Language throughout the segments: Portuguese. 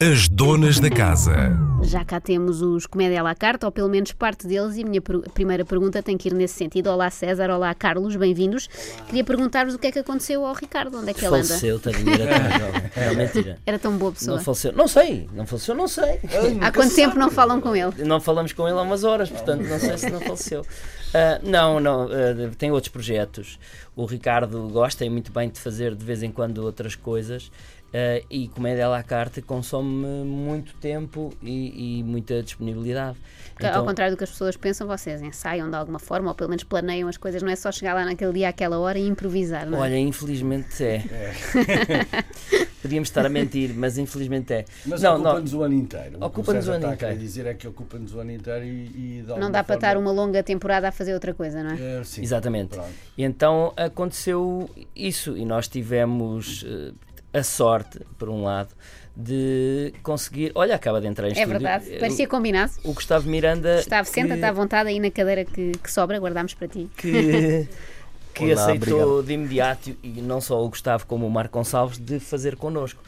As donas da casa. Já cá temos os Comédia à la carte, ou pelo menos parte deles, e a minha per primeira pergunta tem que ir nesse sentido. Olá César, olá Carlos, bem-vindos. Queria perguntar-vos o que é que aconteceu ao Ricardo, onde é que ele anda? Faleceu, tão jovem. É mentira. Era tão boa pessoa. Não faleceu. Não sei, não faleceu, não sei. Há quanto tempo não falam com ele? Não falamos com ele há umas horas, portanto não sei se não faleceu. Uh, não, não, uh, tem outros projetos. O Ricardo gosta e muito bem de fazer de vez em quando outras coisas. Uh, e comédia à la carte consome muito tempo e, e muita disponibilidade. Então, Ao contrário do que as pessoas pensam, vocês ensaiam de alguma forma ou pelo menos planeiam as coisas, não é só chegar lá naquele dia, àquela hora e improvisar, não é? Olha, infelizmente é. é. Podíamos estar a mentir, mas infelizmente é. Mas ocupa-nos o ano inteiro. Ocupa-nos o ano inteiro. dizer é que ocupa-nos o ano inteiro e, e Não dá para estar uma longa temporada a fazer outra coisa, não é? é sim. Exatamente. Pronto. E então aconteceu isso e nós tivemos. A sorte, por um lado, de conseguir. Olha, acaba de entrar em É estúdio. verdade, parecia combinado. O Gustavo Miranda. Gustavo, senta-te à vontade aí na cadeira que, que sobra, guardamos para ti. Que, que Olá, aceitou obrigado. de imediato, e não só o Gustavo como o Marco Gonçalves, de fazer connosco.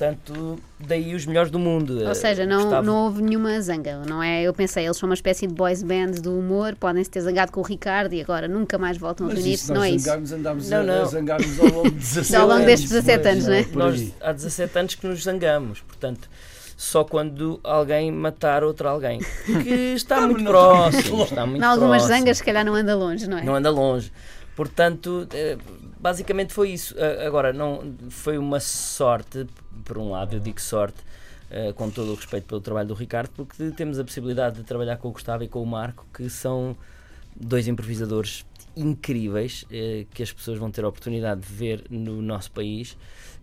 Portanto, daí os melhores do mundo. Ou seja, não, Gustavo- não houve nenhuma zanga, não é? Eu pensei, eles são uma espécie de boys band do humor, podem-se ter zangado com o Ricardo e agora nunca mais voltam a Mas reunir-se, não nós é isso? zangarmos, andámos Não, a, não. a zangar-nos ao longo de 17 Ao longo anos. destes 17 anos, não é? Nós, há 17 anos que nos zangamos, portanto, só quando alguém matar outro alguém. Que está muito próximo. Está muito Em algumas próximo. zangas, se calhar, não anda longe, não é? Não anda longe. Portanto, eh, basicamente foi isso. Agora, não foi uma sorte, por um lado, eu digo sorte, eh, com todo o respeito pelo trabalho do Ricardo, porque temos a possibilidade de trabalhar com o Gustavo e com o Marco, que são dois improvisadores incríveis eh, que as pessoas vão ter a oportunidade de ver no nosso país.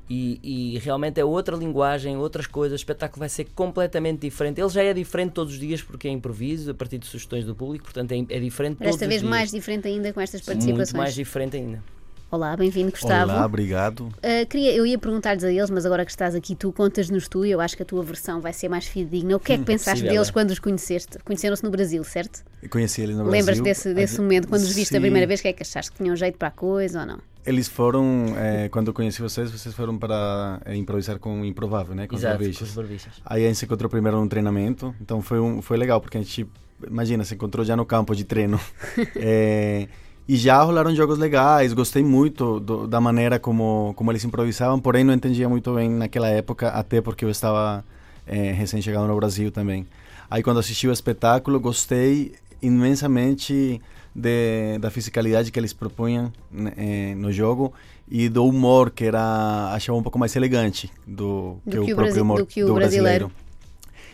E, e realmente é outra linguagem, outras coisas. O espetáculo vai ser completamente diferente. Ele já é diferente todos os dias porque é improviso, a partir de sugestões do público, portanto é, é diferente Desta todos os vez mais diferente ainda com estas Muito participações. mais diferente ainda. Olá, bem-vindo, Gustavo. Olá, obrigado. Uh, queria, eu ia perguntar-lhes a eles, mas agora que estás aqui, tu contas-nos tu, eu acho que a tua versão vai ser mais fidedigna. O que é que pensaste deles é. quando os conheceste? Conheceram-se no Brasil, certo? Eu conheci ele no Lembras Brasil. desse, desse A- momento, quando os viste a Sim. primeira vez, que é que achaste que tinham jeito para a coisa ou não? Eles foram, eh, quando eu conheci vocês, vocês foram para eh, improvisar com o Improvável, né? Com os Exato, com barbichas. os barbichas. Aí a gente se encontrou primeiro num treinamento, então foi, um, foi legal, porque a gente, imagina, se encontrou já no campo de treino. Eh, e já rolaram jogos legais, gostei muito do- da maneira como, como eles improvisavam, porém não entendia muito bem naquela época, até porque eu estava recém-chegado no Brasil também. Aí quando assisti o espetáculo, gostei imensamente de, da fisicalidade que eles propunham né, eh, no jogo e do humor que era achava um pouco mais elegante do, Do que, que o próprio humor do que o brasileiro.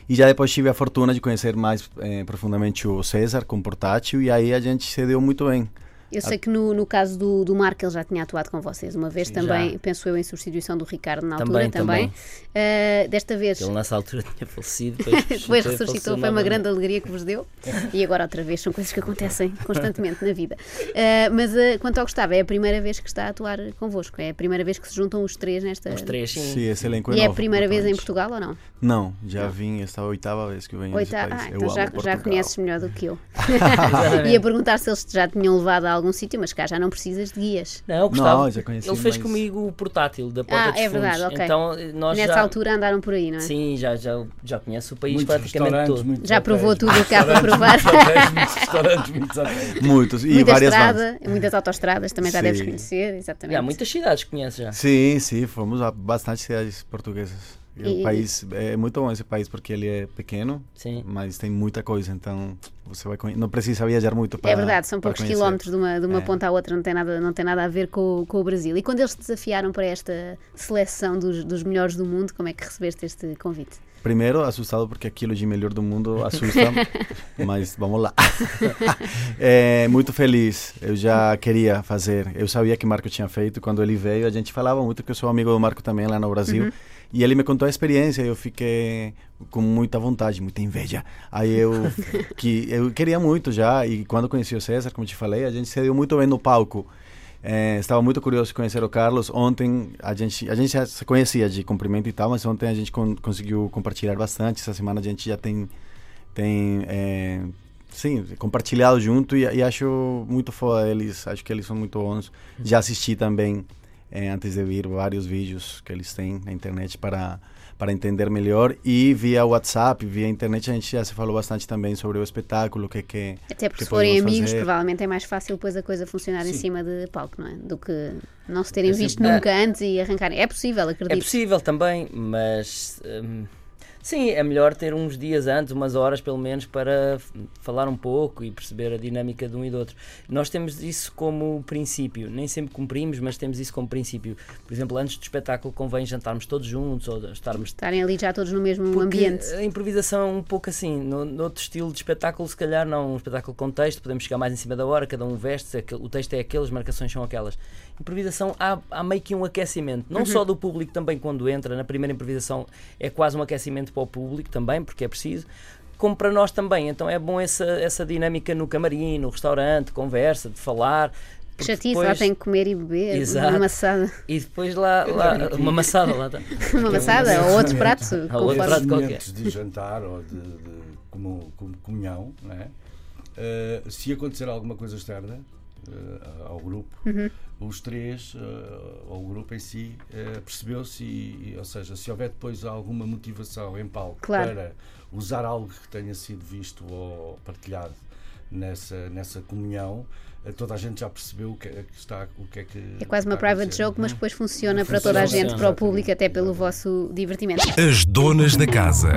E já depois tive a fortuna de conhecer mais eh, profundamente o César com portátil e aí a gente se deu muito bem. Eu sei que no, no caso do, do Marco ele já tinha atuado com vocês uma vez também, já. penso eu, em substituição do Ricardo na Também, altura também. Uh, desta vez Ele nessa altura tinha falecido. Depois, Depois ressuscitou, foi uma grande alegria que vos deu. E agora outra vez, são coisas que acontecem constantemente na vida. Uh, mas uh, quanto ao Gustavo, é a primeira vez que está a atuar convosco, é a primeira vez que se juntam os três nesta. Os três, sim. Sim, esse elenco E é a primeira vez em. Portugal ou não? Não, já vim, esta é a oitava vez que venho Oita... nesse país. Ah, Eu então já, já conheces melhor do que eu. Ia perguntar se eles te já tinham levado a algum sítio, mas cá já não precisas de guias. Não, Gustavo, Não, já conheci, ele fez mas- comigo o portátil da Porta Ah, dos é Fundos. verdade, ok. Então, nós Nessa já, altura andaram por aí, não é? Sim, já, já, já conhece o país Muitos praticamente todo. Já provou tudo o que há para provar. muitos hotéis, muitos restaurantes, muitos hotéis. Muitos, e Muita várias estrada, muitas autoestradas também já deves conhecer, exatamente. Há muitas cidades que conhece já. Sim, sim, fomos a bastante cidades portuguesas. E E- O país é muito bom esse país porque ele é pequeno, Sim. mas tem muita coisa, então você vai não precisa viajar muito para É verdade, são poucos conhecer. quilómetros de uma, de uma É. ponta à outra, não tem nada, não tem nada a ver com, com o Brasil. E quando eles te desafiaram para esta seleção dos, dos melhores do mundo, como é que recebeste este convite? Primeiro, assustado porque aquilo de melhor do mundo assusta, mas vamos lá. é, muito feliz, eu já queria fazer. Eu sabia que Marco tinha feito, quando ele veio, a gente falava muito que eu sou amigo do Marco também lá no Brasil. E ele me contou a experiência e eu fiquei com muita vontade, muita inveja. Aí eu que eu queria muito já e quando conheci o César, como te falei, a gente se deu muito bem no palco. É, estava muito curioso de conhecer o Carlos. Ontem a gente a gente já se conhecia de cumprimento e tal, mas ontem a gente con conseguiu compartilhar bastante. Essa semana a gente já tem tem é, sim compartilhado junto e, e acho muito foda eles. Acho que eles são muito bons. Já assisti também é, antes de vir vários vídeos que eles têm na internet para para entender melhor e via WhatsApp, via internet a gente já se falou bastante também sobre o espetáculo, que que Até porque que se forem amigos, fazer. provavelmente é mais fácil depois a coisa funcionar em Sim. cima de palco, não é? Do que não se terem É sempre- visto nunca antes e arrancarem. É possível, É acredito. possível também, mas hum, sim, é melhor ter uns dias antes, umas horas pelo menos, para falar um pouco e perceber a dinâmica de um e do outro. Nós temos isso como princípio, nem sempre cumprimos, mas temos isso como princípio. Por exemplo, antes do espetáculo convém jantarmos todos juntos ou estarmos Estarem ali já todos no mesmo Porque ambiente. A improvisação é um pouco assim, no, noutro estilo de espetáculo, se calhar não, um espetáculo com texto, podemos chegar mais em cima da hora, cada um veste, o texto é aquele, as marcações são aquelas. Improvisação há, há meio que um aquecimento, não só do público também quando entra, na primeira improvisação é quase um aquecimento para o público também, porque é preciso. Como para nós também, então é bom essa, essa dinâmica no camarim, no restaurante, conversa, de falar. Que chatice, lá depois- tem que comer e beber, Exato. uma maçada, E depois lá, lá uma maçada lá está. uma maçada ou outro prato, outro conforme. prato qualquer. de jantar ou de, de comu- com- comunhão, não é? Eh, se acontecer alguma coisa externa eh, ao grupo, Uhum. os três, ou o grupo em si, eh, percebeu-se, e, e, ou seja, se houver depois alguma motivação em palco Claro. para usar algo que tenha sido visto ou partilhado nessa, nessa comunhão, toda a gente já percebeu o que é que está, o que é que É quase uma private joke, mas depois funciona para toda a Funciona, gente, para o exatamente. público, até pelo vosso divertimento. As donas da casa.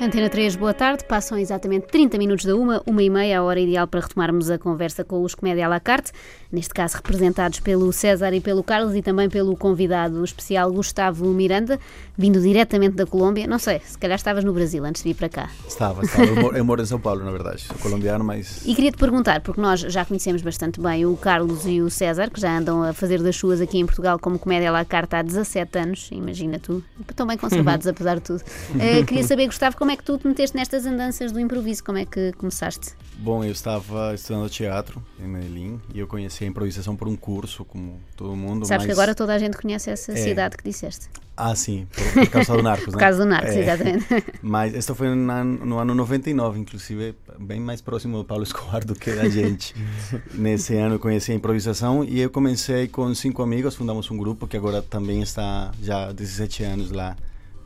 Antena 3, boa tarde. Passam exatamente 30 minutos da uma, uma e meia, a hora ideal para retomarmos a conversa com os Comédia à la carte, neste caso representados pelo César e pelo Carlos e também pelo convidado especial Gustavo Miranda, vindo diretamente da Colômbia. Não sei, se calhar estavas no Brasil antes de vir para cá. Estava, estava. Eu moro, eu moro em São Paulo, na verdade. Sou colombiano, mas E queria te perguntar, porque nós já conhecemos bastante bem o Carlos e o César, que já andam a fazer das suas aqui em Portugal como comédia à la carte há 17 anos, imagina tu, estão bem conservados apesar de tudo. Eh, queria saber, Gustavo, como é que tu te meteste nestas andanças do improviso, como é que começaste? Bom, eu estava estudando teatro em Medellín e eu conheci a improvisação por um curso, como todo mundo. Sabes mas... que agora toda a gente conhece essa É. cidade que disseste, Ah, sim, por, por causa do Narcos, por né? causa do Narcos, É. exatamente. Mas isso foi na, no ano 99, inclusive bem mais próximo do Paulo Escobar do que da gente. Nesse ano eu conheci a improvisação e eu comecei com cinco amigos, fundamos um grupo que agora também está já há 17 anos lá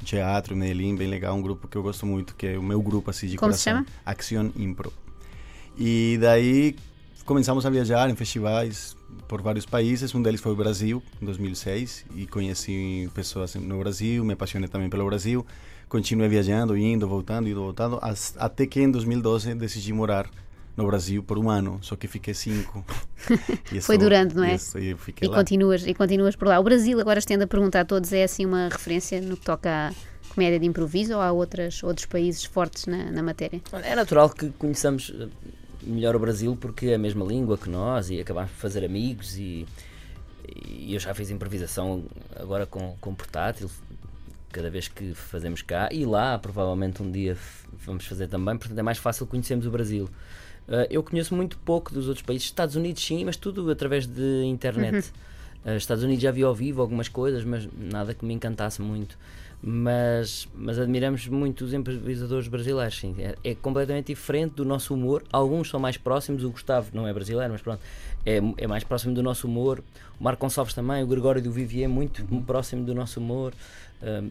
teatro, em Medellín, bem legal, um grupo que eu gosto muito, que é o meu grupo assim de Como se coração. chama? Action Impro. E daí começamos a viajar em festivais por vários países. Um deles foi o Brasil, em 2006, e conheci pessoas no Brasil, me apaixonei também pelo Brasil. Continuei viajando, indo, voltando, indo, voltando, as- até que em 2012 decidi morar no Brasil por um ano, só que fiquei cinco. E Foi durando, não é? isso, e eu fiquei E lá. continuas, e continuas por lá. O Brasil, agora estendo a perguntar a todos, é assim uma referência no que toca à comédia de improviso ou há outras, outros países fortes na, na matéria? É natural que conheçamos eh, melhor o Brasil porque é a mesma língua que nós e acabamos por fazer amigos e, e eu já fiz improvisação agora com, com portátil cada vez que fazemos cá e lá provavelmente um dia vamos fazer também, portanto é mais fácil conhecermos o Brasil. Eh, eu conheço muito pouco dos outros países, Estados Unidos sim, mas tudo através de internet. Eh, Estados Unidos já vi ao vivo algumas coisas, mas nada que me encantasse muito. Mas, mas admiramos muito os improvisadores brasileiros, sim. É, é completamente diferente do nosso humor. Alguns são mais próximos, o Gustavo não é brasileiro, mas pronto, é, é mais próximo do nosso humor. O Marco Gonçalves também, o Gregório do Vivier, é muito próximo do nosso humor. Um,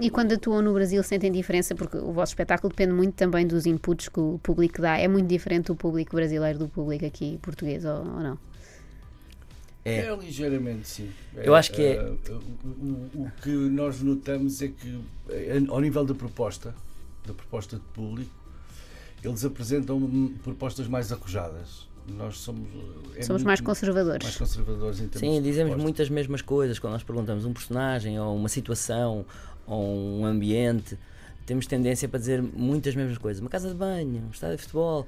E quando atuam no Brasil sentem diferença, porque o vosso espetáculo depende muito também dos inputs que o público dá. É muito diferente do público brasileiro do público aqui português, ou, ou não? É, É ligeiramente sim. Eu acho que é- eh, o, o- que nós notamos é que, eh, ao nível da proposta, da proposta de público, eles apresentam propostas mais arrojadas. Nós somos. eh, é Somos muito mais conservadores. mais conservadores em termos Sim, de dizemos proposta. muitas mesmas coisas quando nós perguntamos um personagem ou uma situação ou um ambiente. Temos tendência para dizer muitas mesmas coisas. Uma casa de banho, um estádio de futebol.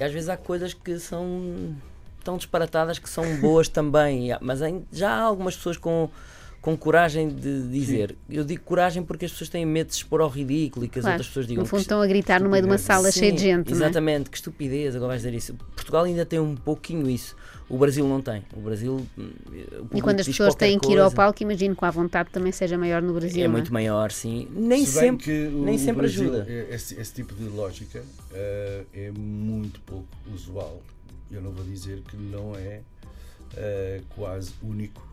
Às vezes há coisas que são tão disparatadas que são boas também. Mas já há algumas pessoas com, com coragem de dizer. Eu digo coragem porque as pessoas têm medo de se expor ao ridículo e que as Claro. outras pessoas digam No fundo que estão a gritar no meio de uma sala Sim, cheia de gente, não é? Exatamente, que estupidez, agora vais dizer isso. Portugal ainda tem um pouquinho isso. O Brasil não tem. O Brasil. hum, o E quando as pessoas têm que ir ao palco, imagino que a vontade também seja maior no Brasil. É não muito maior, sim. Nem Se sempre, que o- nem o sempre Brasil, ajuda. eh, Esse, esse tipo de lógica eh, é muito pouco usual. Eu não vou dizer que não é eh, quase único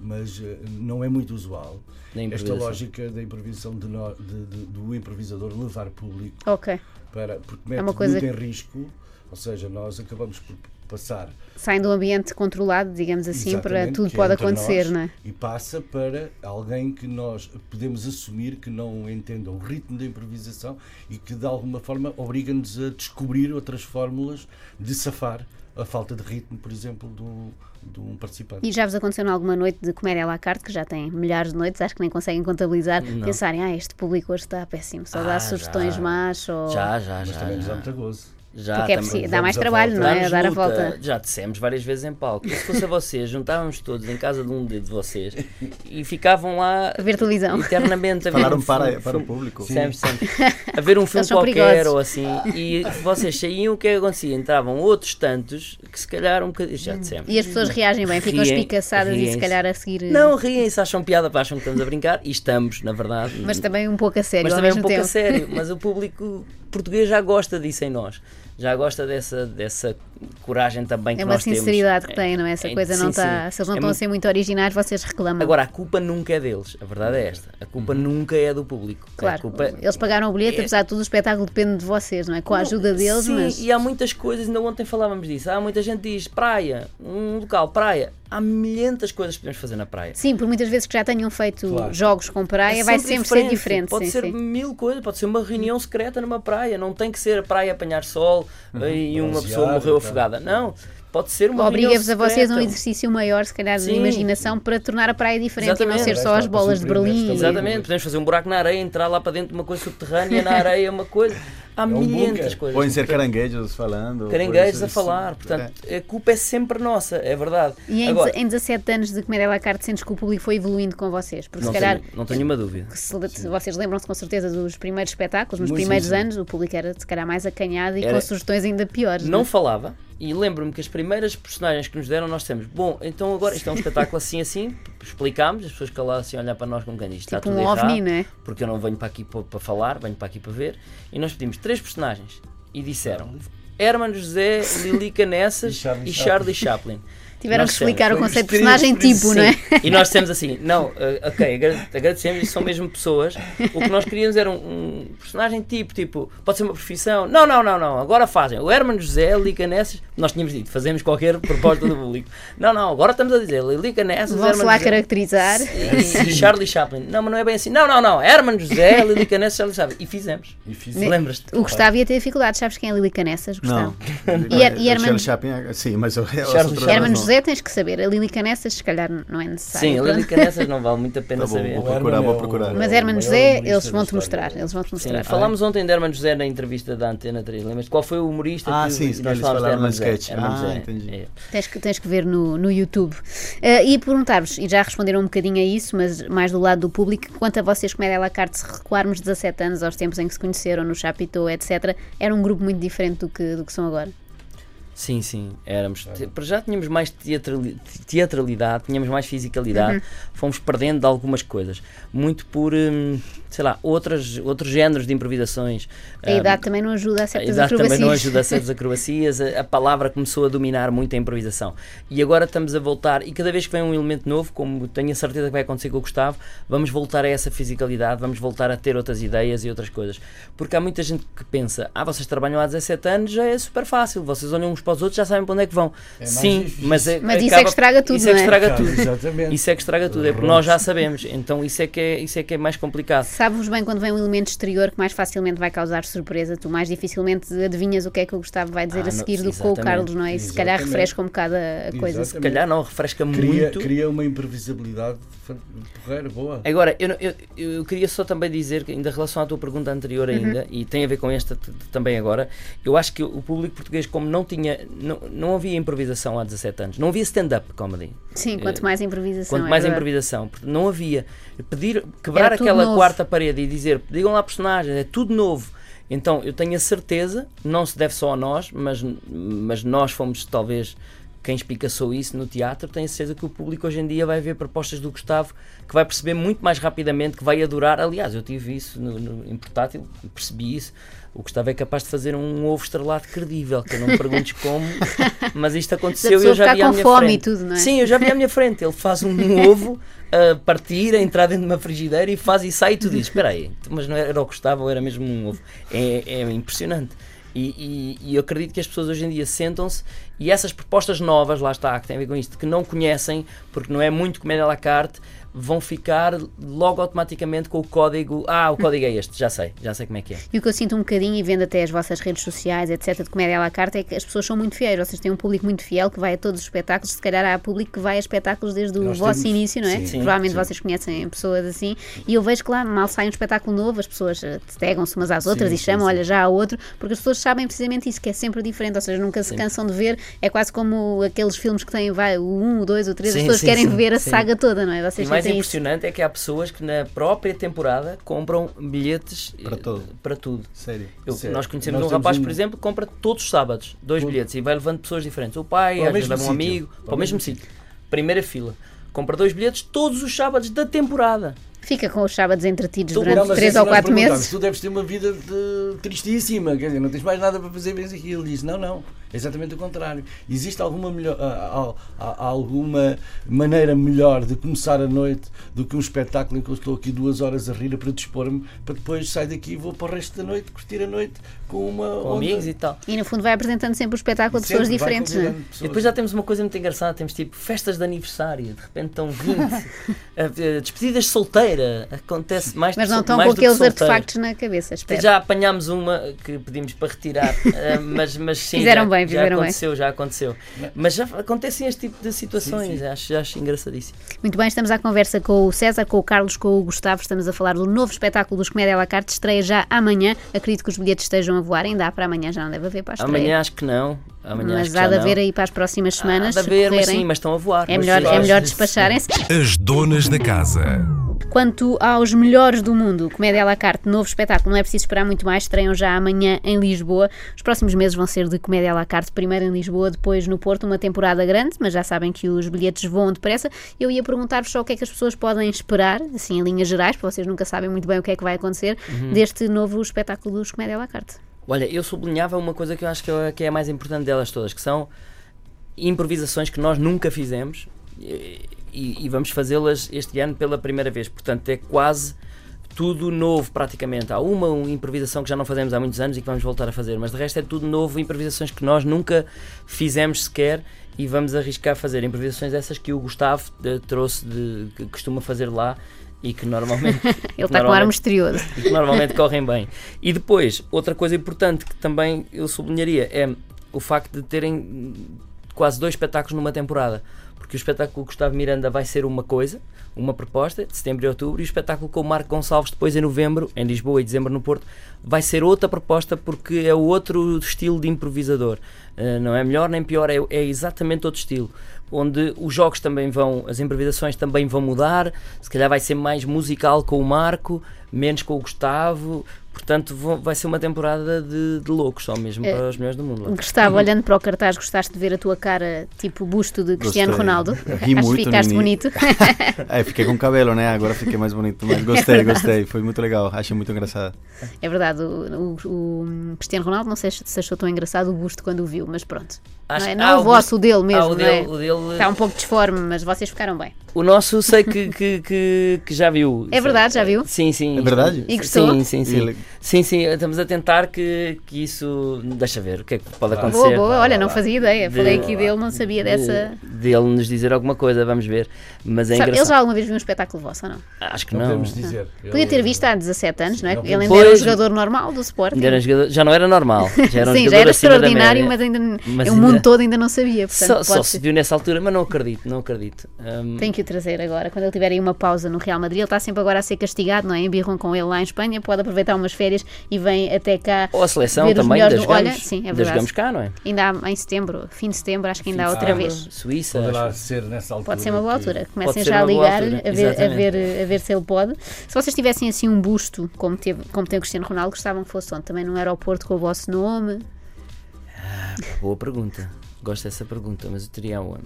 mas eh, não é muito usual. Esta lógica da improvisação de no- de- de- do improvisador levar público Ok. para, porque mete É uma coisa muito em risco, ou seja, nós acabamos por passar Saem de um ambiente controlado, digamos assim, para tudo é pode acontecer, nós, não é? E passa para alguém que nós podemos assumir que não entenda o ritmo da improvisação e que de alguma forma obriga-nos a descobrir outras fórmulas de safar a falta de ritmo, por exemplo, do, de um participante. E já vos aconteceu em alguma noite de comédia à la carte, que já tem milhares de noites, acho que nem conseguem contabilizar, Não. pensarem, ah, este público hoje está péssimo, só dá Ah, sugestões já. más ou... Já, já, Mas já. também nos dá muito gozo. Já, Porque é preciso, dá mais trabalho, volta. não é? Dar a volta. Já dissemos várias vezes em palco. Se fosse a vocês, juntávamos todos em casa de um de vocês e ficavam lá A ver televisão. eternamente a ver Falaram um para, filme- para o público. Sempre, sempre. A ver um filme qualquer perigosos. ou assim. E vocês saíam, o que é que acontecia? Entravam outros tantos que se calhar um bocadinho. Já dissemos. E as pessoas reagem bem, ficam Riem, espicaçadas e se calhar a seguir... Não, riem-se, acham piada, acham que estamos a brincar e estamos, na verdade. Mas também um pouco a sério Mas ao também um pouco tempo. a sério. Mas o público português já gosta disso em nós. Já gosta dessa, dessa coragem também que É uma nós temos. sinceridade que É- têm, não é? Essa é- coisa não sim, está. sim. Se eles não É estão a ser muito originais, vocês reclamam. Agora, a culpa nunca é deles. A verdade é esta. A culpa nunca é do público. Claro, culpa eles pagaram o bilhete, é- apesar de tudo, o espetáculo depende de vocês, não é? Com a ajuda deles, Sim, mas. e há muitas coisas, ainda ontem falávamos disso. Há muita gente que diz praia, um local, praia. Há milhentas coisas que podemos fazer na praia. Sim, por muitas vezes que já tenham feito Claro. jogos com praia, É vai sempre ser diferente. Pode sim, ser sim. mil coisas, pode ser uma reunião secreta numa praia. Não tem que ser a praia apanhar sol e uma pessoa morreu afogada. Não, pode ser uma Obriga-vos a vocês a um exercício maior, se calhar, de Sim. imaginação para tornar a praia diferente e não Exatamente. ser só as bolas de Berlim. Exatamente, podemos fazer um buraco na areia, entrar lá para dentro de uma coisa subterrânea, na areia uma coisa. Há um milhentas bunker. coisas. Podem ser caranguejos falando. Caranguejos a falar, portanto, a culpa é sempre nossa, é verdade. E em, Agora, em 17 anos de Comédia à la carte, sentes que o público foi evoluindo com vocês? Porque não, se calhar. tenho, não tenho uma dúvida. se, se vocês lembram-se com certeza dos primeiros espetáculos, nos Muito, primeiros sim, sim. anos, o público era se calhar mais acanhado e Era- com sugestões ainda piores. Não é? falava, e lembro-me que as primeiras personagens que nos deram, nós temos, bom, então agora isto é um espetáculo assim, assim, explicámos, as pessoas caladas assim a olhar para nós como quem diz, está Tipo tudo um errado, ovni, não é? porque eu não venho para aqui para, para falar, venho para aqui para ver, e nós pedimos três personagens, e disseram, Hermano José, Lili Canessas E Charlie e Charlie Chaplin. Tiveram que explicar o conceito de personagem isso, tipo, não é? E nós dissemos assim: não, eh, ok, agra- agradecemos, isto são mesmo pessoas. O que nós queríamos era um, um personagem tipo, tipo, pode ser uma profissão. Não, não, não, não, agora fazem. O Hermano José, Lica Nessas, nós tínhamos dito, fazemos qualquer proposta do público. Não, não, agora estamos a dizer, Lica Nessas, Vão-se Hermano lá José caracterizar. e, e Charlie Chaplin. Não, mas não é bem assim. Não, não, não, Hermano José, Lilica Nessas, Charlie Chaplin. E fizemos. E fiz Lembras-te? O Gustavo ia ter dificuldades, sabes quem é Lili Canessas? Não. Gustavo. E, Her- e O Herman, Charles Chaplin, sim, mas outros Herman não. José tens que saber. A Lili Canessas, se calhar, não é necessário. Sim, a pronto. Lilica Nessas não vale muito a pena Tá bom, saber. vou procurar, vou procurar. Mas Herman José, eles vão-te mostrar. Eles vão-te Sim, mostrar. falámos ontem de Hermano José na entrevista da Antena 3, lembras? Qual foi o humorista Ah, que sim, que nós falámos de Hermano José? Ah, José. entendi. É. Tens que, tens que ver no, no YouTube. Eh, e perguntar-vos, e já responderam um bocadinho a isso, mas mais do lado do público, quanto a vocês, Comédia à la carte, se recuarmos 17 anos aos tempos em que se conheceram, no Chapitão, etc., era um grupo muito diferente do que, do que são agora. Sim, sim, éramos. Para já tínhamos mais teatrali- teatralidade, tínhamos mais fisicalidade, Uhum. fomos perdendo de algumas coisas. Muito por, hum, sei lá, outras, outros géneros de improvisações. A Hum, idade também não ajuda a A certas idade também acrobacias. não ajuda a certas acrobacias, a, a palavra começou a dominar muito a improvisação. E agora estamos a voltar, e cada vez que vem um elemento novo, como tenho a certeza que vai acontecer com o Gustavo, vamos voltar a essa fisicalidade, vamos voltar a ter outras ideias e outras coisas. Porque há muita gente que pensa, ah, vocês trabalham há 17 anos, já é super fácil, vocês olham uns para os outros, já sabem para onde é que vão. É Sim, difícil. mas, é, Mas isso é que estraga tudo, Isso é que não é? estraga Claro, tudo. Exatamente. Isso é que estraga tudo, é porque nós já sabemos, então isso é que é, isso é, que é mais complicado. Sabes bem quando vem um elemento exterior que mais facilmente vai causar surpresa, tu mais dificilmente adivinhas o que é que o Gustavo vai dizer Ah, a não, seguir do que o exatamente. Carlos, não é? E se calhar Exatamente. refresca um bocado a coisa. Se calhar não, refresca Cria, muito. cria uma imprevisibilidade porreira, boa. Agora, eu, não- eu, eu queria só também dizer, que ainda em relação à tua pergunta anterior ainda, e tem a ver com esta também agora, eu acho que o público português, como não tinha, não, não havia improvisação há 17 anos, não havia stand-up comedy, Sim, quanto mais improvisação. quanto é mais verdade. improvisação, porque não havia. Pedir, quebrar aquela novo. quarta parede e dizer, digam lá personagens, é tudo novo. Então, eu tenho a certeza, não se deve só a nós, mas, mas nós fomos talvez quem espicaçou isso no teatro, tenho certeza que o público hoje em dia vai ver propostas do Gustavo que vai perceber muito mais rapidamente, que vai adorar. Aliás, eu tive isso no, no, em portátil, percebi isso. O Gustavo é capaz de fazer um ovo estrelado credível, que eu não me perguntes como, mas isto aconteceu e eu já vi à minha fome frente. E tudo, não é? Sim, eu já vi à minha frente. Ele faz um ovo a partir, a entrar dentro de uma frigideira e faz e sai e tu dizes, espera aí, mas não era o Gustavo ou era mesmo um ovo? É, é impressionante. E, e, e, eu acredito que as pessoas hoje em dia sentam-se e essas propostas novas, lá está, que têm a ver com isto, que não conhecem, porque não é muito comédia à la carte, vão ficar logo automaticamente com o código. Ah, o código é este, já sei, já sei como é que é. E o que eu sinto um bocadinho, e vendo até as vossas redes sociais, etc., de comédia à la carte, é que as pessoas são muito fiéis. Vocês têm um público muito fiel que vai a todos os espetáculos. Se calhar há público que vai a espetáculos desde o Nós vosso temos- início, não é? sim, sim, Provavelmente sim. vocês conhecem pessoas assim. E eu vejo que lá, mal sai um espetáculo novo, as pessoas eh, tegam-se umas às outras Sim, e chamam, sim. olha, já há outro, porque as pessoas sabem precisamente isso, que é sempre diferente. Ou seja, nunca se cansam de ver. É quase como aqueles filmes que têm, vai, o 1, o 2, o 3, as pessoas sim, querem sim, ver a sim. saga toda, não é? E Vocês mais sentem isso. impressionante é que há pessoas que na própria temporada compram bilhetes Para eh, tudo. Para tudo. Sério. Eu- Sério. nós conhecemos Nós um rapaz, temos por um- exemplo, que compra todos os sábados dois bilhetes e vai levando pessoas diferentes. O pai, Para o às vezes mesmo leva um amigo, Para para o o mesmo mesmo sítio. Primeira fila. Compra dois bilhetes todos os sábados da temporada. Fica com os sábados entretidos Tu- durante Não, mas 3 assim ou nós quatre perguntamos, meses. Tu deves ter uma vida de- tristíssima, quer dizer, não tens mais nada para fazer, vens aqui. Ele diz: Não, não, é exatamente o contrário. Existe alguma, melhor, ah, ah, ah, alguma maneira melhor de começar a noite do que um espetáculo em que eu estou aqui duas horas a rir para dispor-me, para depois sair daqui e vou para o resto da noite curtir a noite com uma. Com amigos e tal. E no fundo vai apresentando sempre o espetáculo a pessoas diferentes, é? convidando pessoas. E depois já temos uma coisa muito engraçada, temos tipo festas de aniversário, de repente estão 20, eh, eh, despedidas de solteira, acontece mais Mas de não estão com aqueles artefactos na cabeça, espero. Já apanhámos uma que pedimos para retirar, eh, mas, mas sim, Fizeram já, bem, já fizeram bem. aconteceu, já aconteceu. Mas já acontecem este tipo de situações, Acho, acho engraçadíssimo. Muito bem, estamos à conversa com o César, com o Carlos, com o Gustavo. Estamos a falar do novo espetáculo dos Comédia à la carte. Estreia já amanhã. Acredito que os bilhetes estejam a voar. Ainda há para amanhã, já não deve haver para a estreia. Amanhã acho que não. Amanhã mas há de não. haver aí para as próximas semanas. Há de haver, mas sim, mas estão a voar. É melhor, é melhor despacharem-se. As donas da casa. Quanto aos melhores do mundo, Comédia à la carte, novo espetáculo, não é preciso esperar muito mais, estreiam já amanhã em Lisboa. Os próximos meses vão ser de Comédia à la carte, primeiro em Lisboa, depois no Porto, uma temporada grande, mas já sabem que os bilhetes voam depressa. Eu ia perguntar-vos só o que é que as pessoas podem esperar, assim, em linhas gerais, porque vocês nunca sabem muito bem o que é que vai acontecer, Uhum. deste novo espetáculo dos Comédia à la carte. Olha, eu sublinhava uma coisa que eu acho que é, que é a mais importante delas todas, que são improvisações que nós nunca fizemos e, e- vamos fazê-las este ano pela primeira vez. Portanto, é quase tudo novo praticamente. Há uma, improvisação que já não fazemos há muitos anos e que vamos voltar a fazer, mas de resto é tudo novo, improvisações que nós nunca fizemos sequer e vamos arriscar fazer. Improvisações essas que o Gustavo eh, trouxe, de, que costuma fazer lá e que normalmente. Ele está com ar misterioso. e que normalmente correm bem. E depois, outra coisa importante que também eu sublinharia é o facto de terem quase dois espetáculos numa temporada. Porque o espetáculo com Gustavo Miranda vai ser uma coisa, uma proposta, de setembro e outubro, e o espetáculo com o Marco Gonçalves depois em novembro, em Lisboa e dezembro no Porto, vai ser outra proposta porque é outro estilo de improvisador. Uh, não é melhor nem pior, é, é exatamente outro estilo. Onde os jogos também vão, as improvisações também vão mudar, se calhar vai ser mais musical com o Marco, menos com o Gustavo. Portanto, vão- vai ser uma temporada de, de loucos, só mesmo É. para os melhores do mundo. lá. Gustavo, olhando para o cartaz, gostaste de ver a tua cara tipo busto de Cristiano Gostei. Ronaldo? Ri que muito ficaste início. bonito. É, fiquei com cabelo, né? Agora fiquei mais bonito. Mas gostei, gostei. Foi muito legal. Achei muito engraçado. É verdade, o, o- o Cristiano Ronaldo não sei se achou tão engraçado o busto quando o viu, mas pronto. Acho- não é, não ah, o vosso, o dele mesmo, o não é? dele, o dele- Está um pouco disforme, mas vocês ficaram bem. O nosso sei que, que, que, que já viu. É verdade, já viu? Sim, sim. É verdade? E gostou? Sim, sim, sim. Ele- Sim, sim, estamos a tentar que, que isso. Deixa ver o que é que pode acontecer. Boa, boa, olha, não fazia ideia. De- Falei aqui dele, não sabia dessa. De- Dele nos dizer alguma coisa, vamos ver. Mas é Sabe, ele engraçado. já alguma vez viu um espetáculo vosso ou não? Acho que Não, não. podemos dizer. Podia ter visto há 17 anos, não é? não Ele ainda era um jogador normal do Sporting. Ainda era jogador- já não era normal. Já era um Sim, jogador já era extraordinário, mas ainda Mas o ainda- mundo todo ainda não sabia. Portanto, Só, só se viu nessa altura, mas não acredito, não acredito. Hum, Tem que o trazer agora, quando ele tiver aí uma pausa no Real Madrid. Ele está sempre agora a ser castigado, não é? Embirram com ele lá em Espanha, pode aproveitar umas férias e vem até cá. Ou a seleção também, das do- Olha, jogamos, sim, é das verdade. jogamos cá, não é? Ainda há em setembro, fim de setembro, acho que ainda há outra setembro. vez. Suíça. Poderá ser nessa altura. Pode ser uma boa que- altura. Comecem já a altura, a ver, a, ver, a ver se ele pode. Se vocês tivessem assim um busto, como, teve, como tem o Cristiano Ronaldo, gostavam que fosse onde? Também num aeroporto com o vosso nome? Boa pergunta. gosto dessa pergunta, mas eu teria onde?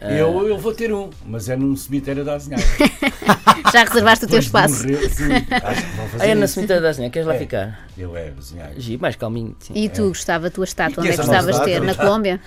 Eu, eu vou ter um, mas é num cemitério da Azinhaga. Já reservaste o teu espaço. morrer, sim, acho que vão fazer Ah, é na cemitério da Azinha, queres lá É. ficar? Eu é, Azinhaga. Gi, mais calminho. Sim. E tu, Gustavo, a tua estátua, onde é que gostavas de ter? Na Colômbia?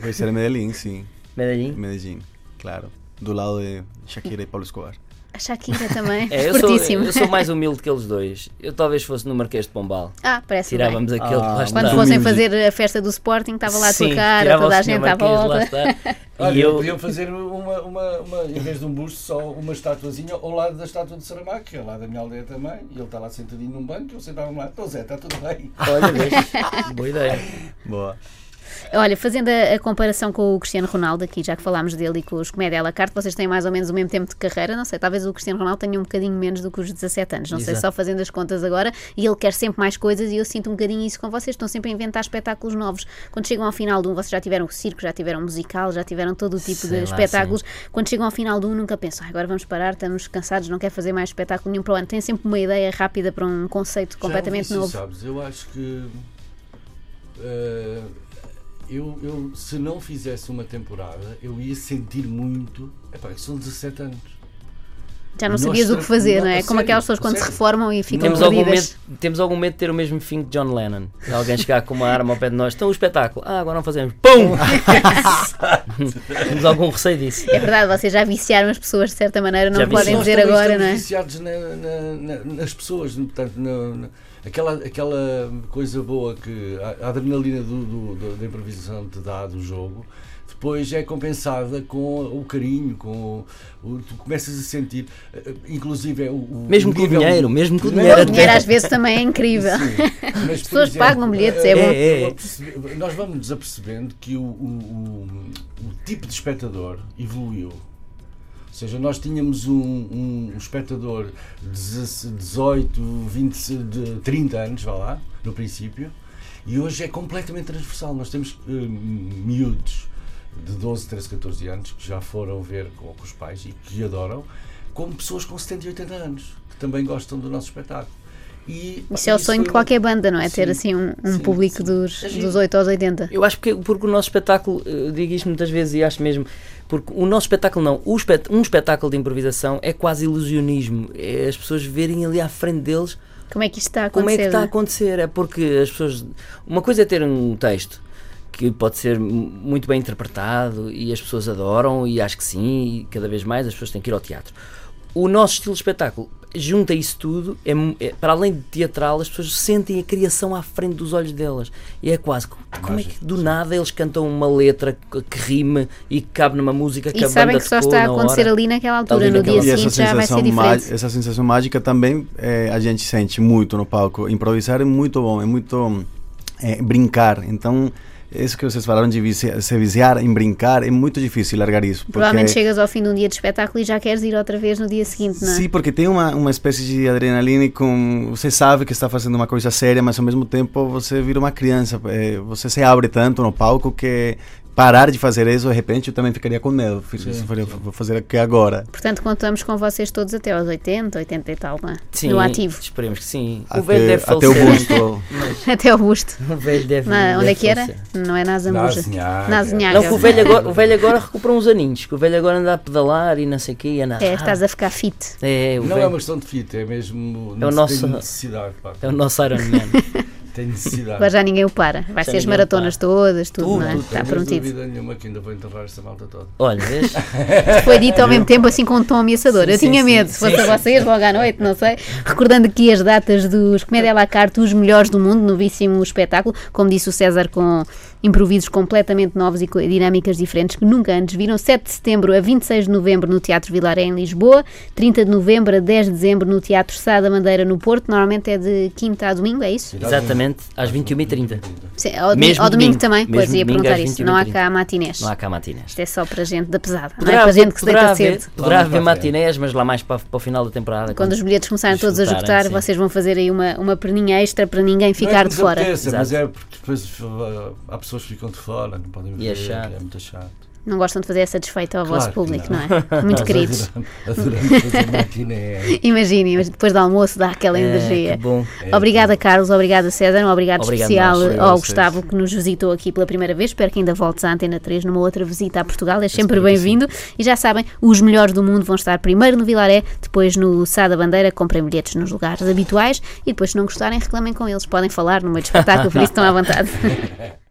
Puede ser en Medellín, sí. Medellín? Medellín, claro. Do lado de Shakira y Pablo Escobar. A Shakira também. É, eu, sou, eu sou mais humilde que eles dois. Eu talvez fosse no Marquês de Pombal. Ah, parece bem. Tirávamos aquele que Ah, lá está. Quando fossem fazer a festa do Sporting, estava lá a tua cara, toda a gente à volta. Olha, E eu, podiam fazer uma, uma, uma, em vez de um busto, só uma estatuazinha ao lado da estátua de Saramago, que é lá da minha aldeia também, e ele está lá sentadinho num banco, eu sentava-me lá, então Zé, está tudo bem. olha? Boa ideia. Boa. Olha, fazendo a, a comparação com o Cristiano Ronaldo, aqui já que falámos dele e com os comédia à la carte, vocês têm mais ou menos o mesmo tempo de carreira, não sei, talvez o Cristiano Ronaldo tenha um bocadinho menos do que os 17 anos, não sei, Exato. só fazendo as contas agora, e ele quer sempre mais coisas e eu sinto um bocadinho isso com vocês, estão sempre a inventar espetáculos novos. Quando chegam ao final de um, vocês já tiveram circo, já tiveram musical, já tiveram todo o tipo Sei de lá, espetáculos, quando chegam ao final de um nunca pensam, "Ah, agora vamos parar, estamos cansados, não quer fazer mais espetáculo nenhum para o ano, têm sempre uma ideia rápida para um conceito completamente Já ouvi isso, novo. Sabes? Eu acho que eh, eu, eu, se não fizesse uma temporada, eu ia sentir muito. Epá, são 17 anos. Já não Nós sabias o que fazer, não, não é? Como sério, aquelas pessoas quando se sério. reformam e ficam Temos algum, medo, temos algum medo de ter o mesmo fim que John Lennon. Alguém chegar com uma arma ao pé de nós. Então o espetáculo. Ah, agora não fazemos. PUM! temos algum receio disso. É verdade, vocês já viciaram as pessoas de certa maneira, não Já podem dizer agora, não é? viciados na- na- na- nas pessoas, portanto, na- na- aquela, aquela coisa boa que a, a adrenalina do, do- do- da improvisação te dá do jogo, depois é compensada com o carinho, com o, tu começas a sentir, eh, inclusive é o, o Mesmo com o dinheiro, mesmo com o dinheiro O dinheiro às vezes também é incrível. Sim, mas, As pessoas exemplo, pagam bilhetes, é eh, bom. É, é. Nós vamos nos apercebendo que o, o- o- o tipo de espectador evoluiu. Ou seja, nós tínhamos um, um espectador de 18, 20, de 30 anos, vá lá, no princípio, e hoje é completamente transversal. Nós temos eh, miúdos de 12, 13, 14 anos que já foram ver com, com os pais e que adoram, como pessoas com 70 e 80 anos que também gostam do nosso espetáculo. E, Isso é o sonho de qualquer banda, não é? Ter Sim, assim um, um sim, público sim. dos, dos 8 aos 80. Eu acho que porque o nosso espetáculo, digo isto muitas vezes e acho mesmo, porque o nosso espetáculo não, espet- um espetáculo de improvisação é quase ilusionismo. É as pessoas verem ali à frente deles Como é que isto está a como é acontecer? que está a é? acontecer. É porque as pessoas. Uma coisa é ter um texto que pode ser muito bem interpretado e as pessoas adoram e acho que sim, e cada vez mais as pessoas têm que ir ao teatro. O nosso estilo de espetáculo junta isso tudo, é, é- para além de teatral, as pessoas sentem a criação à frente dos olhos delas. E é quase como é que do nada eles cantam uma letra que, que rime e que cabe numa música que E a sabem banda que só está a acontecer hora. ali naquela altura, Ali no dia naquela- E essa seguinte já vai ser diferente. essa sensação mágica também eh, a gente sente muito no palco. Improvisar é muito bom, é muito eh, brincar. Então, isso que vocês falaram de vici- se viciar em brincar, é muito difícil largar isso. Provavelmente chegas ao fim de um dia de espetáculo e já queres ir outra vez no dia seguinte, não é? Sim, porque tem uma, uma espécie de adrenalina e com você sabe que está fazendo uma coisa séria, mas ao mesmo tempo você vira uma criança. eh, Você se abre tanto no palco que parar de fazer isso, de repente, eu também ficaria com medo. Sim, faria-. Vou fazer aqui agora. Portanto, contamos com vocês todos até aos 80, 80 e tal, não é? Sim, No ativo. Esperemos que sim. o Até, velho deve até o busto. Até ao busto. O velho deve, Na- onde é que era? Não é na Na Zambuja. Azinhaga. Na Azinhaga. Não, que o velho, agora, o velho agora recuperou uns aninhos, que o velho agora anda a pedalar e não sei o quê. É, estás a ficar fit. É, o Não velho é uma questão de fita, é mesmo. É o nosso- necessidade, pá. é o nosso Iron Man. Tem necessidade. Agora já ninguém o para. Vai Já ser as maratonas todas, tudo, Tudo, não é? tudo. Está Não prometido. dúvida nenhuma que ainda vou enterrar esta malta toda. Olha, vês? Foi dito ao mesmo tempo assim com um tom ameaçador. Sim, Eu sim, tinha sim, medo, se fosse sim. a vocês, logo à noite, não sei. Recordando aqui as datas dos Comédia à la carte, os melhores do mundo, novíssimo espetáculo. Como disse o César, com improvisos completamente novos e dinâmicas diferentes que nunca antes viram. 7 de setembro a 26 de novembro no Teatro Vilaré, em Lisboa. 30 de novembro a 10 de dezembro no Teatro Sá da Madeira, no Porto. Normalmente é de quinta a domingo, é isso? Exatamente, às 21h30. Sim, ao, Mesmo ao domingo, domingo. também, Mesmo pois ia perguntar isso. Não há 21h30. cá matinés. Não há cá matinés. Isto é só para gente da pesada, não Poderá, é para gente que se deita haver, cedo. poderá haver matinés, mas lá mais para, para o final da temporada. Quando os bilhetes começarem todos a esgotar, vocês vão fazer aí uma, uma perninha extra para ninguém Não é ficar que de fora. apeteça, mas Exato. é porque depois uh, há pessoas que ficam de fora, não podem ver, E é chato. muito chato. Não gostam de fazer essa desfeita ao Claro vosso público, não, não. é? Muito Nós queridos. É, Imaginem, mas depois do almoço dá aquela É, energia. bom. Obrigada, Carlos. Obrigada, César. Um obrigado, Obrigado especial nós. Ao vocês. Gustavo que nos visitou aqui pela primeira vez. Espero que ainda voltes à Antena 3 numa outra visita a Portugal. É sempre bem-vindo. E já sabem, os melhores do mundo vão estar primeiro no Vilaré, depois no Sá da Bandeira. Comprem bilhetes nos lugares habituais e depois, se não gostarem, reclamem com eles. Podem falar no meio do espetáculo, por isso estão à vontade.